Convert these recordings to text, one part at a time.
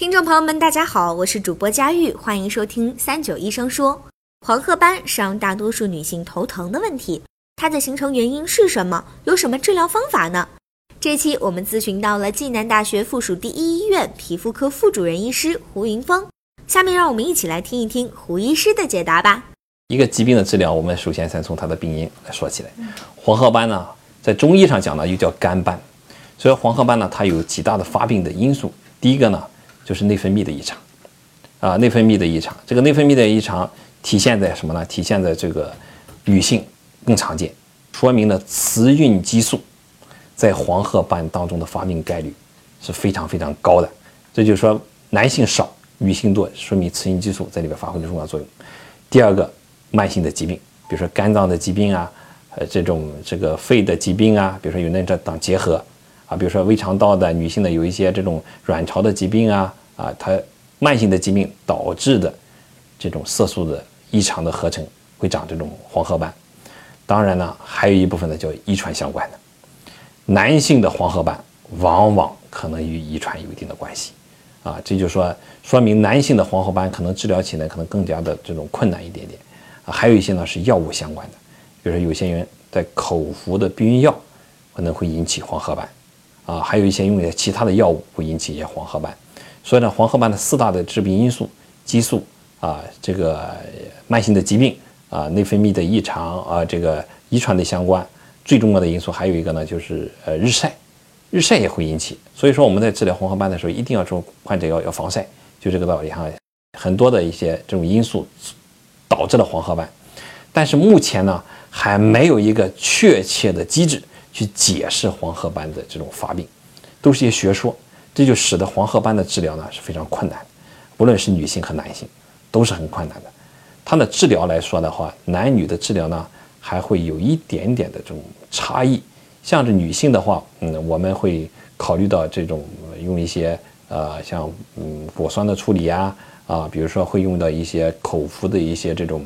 听众朋友们，大家好，我是主播佳玉，欢迎收听三九医生说。黄褐斑是让大多数女性头疼的问题，它的形成原因是什么？有什么治疗方法呢？这期我们咨询到了暨南大学附属第一医院皮肤科副主任医师胡云峰，下面让我们一起来听一听胡医师的解答吧。一个疾病的治疗，我们首先先从它的病因来说起来。黄褐斑呢，在中医上讲呢，又叫肝斑，所以黄褐斑呢，它有几大的发病的因素。第一个呢，就是内分泌的异常，啊，内分泌的异常，这个内分泌的异常体现在什么呢？体现在这个女性更常见，说明呢雌孕激素在黄褐斑当中的发病概率是非常非常高的。这就是说，男性少，女性多，说明雌孕激素在里边发挥了重要作用。第二个，慢性的疾病，比如说肝脏的疾病啊，呃，这种这个肺的疾病啊，比如说有那这党结核。啊，比如说胃肠道的女性的有一些这种卵巢的疾病啊，啊，它慢性的疾病导致的这种色素的异常的合成会长这种黄褐斑。当然呢，还有一部分呢叫遗传相关的，男性的黄褐斑往往可能与遗传有一定的关系。啊，这就说说明男性的黄褐斑可能治疗起来可能更加的这种困难一点点。啊，还有一些呢是药物相关的，比如说有些人在口服的避孕药可能会引起黄褐斑。啊，还有一些用的其他的药物会引起一些黄褐斑，所以呢，黄褐斑的四大的致病因素，激素啊，这个慢性的疾病啊，内分泌的异常啊，这个遗传的相关，最重要的因素还有一个呢，就是呃日晒，日晒也会引起。所以说我们在治疗黄褐斑的时候，一定要说患者要要防晒，就这个道理哈。很多的一些这种因素导致了黄褐斑，但是目前呢，还没有一个确切的机制。去解释黄褐斑的这种发病，都是一些学说，这就使得黄褐斑的治疗呢是非常困难，无论是女性和男性，都是很困难的。它的治疗来说的话，男女的治疗呢还会有一点点的这种差异。像是女性的话，嗯，我们会考虑到这种用一些呃像嗯果酸的处理呀，啊，比如说会用到一些口服的一些这种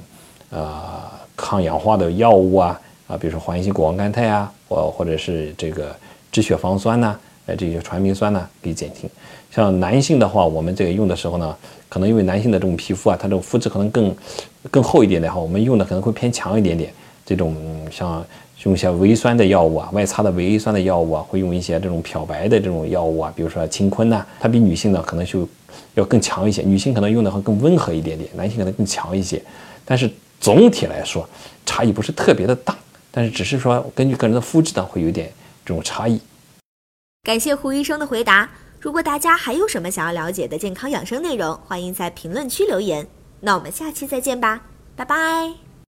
呃抗氧化的药物啊。啊，比如说环性谷胱甘肽啊，或或者是这个止血防酸呐，呃，这些传明酸呢，可以减轻。像男性的话，我们这个用的时候呢，可能因为男性的这种皮肤啊，它这种肤质可能更更厚一点的话，我们用的可能会偏强一点点。这种像用一些维酸的药物啊，外擦的维 A 酸的药物啊，会用一些这种漂白的这种药物啊，比如说青坤呐，它比女性呢可能就要更强一些。女性可能用的会更温和一点点，男性可能更强一些。但是总体来说，差异不是特别的大。但是只是说，根据个人的肤质呢，会有点这种差异。感谢胡医生的回答。如果大家还有什么想要了解的健康养生内容，欢迎在评论区留言。那我们下期再见吧，拜拜。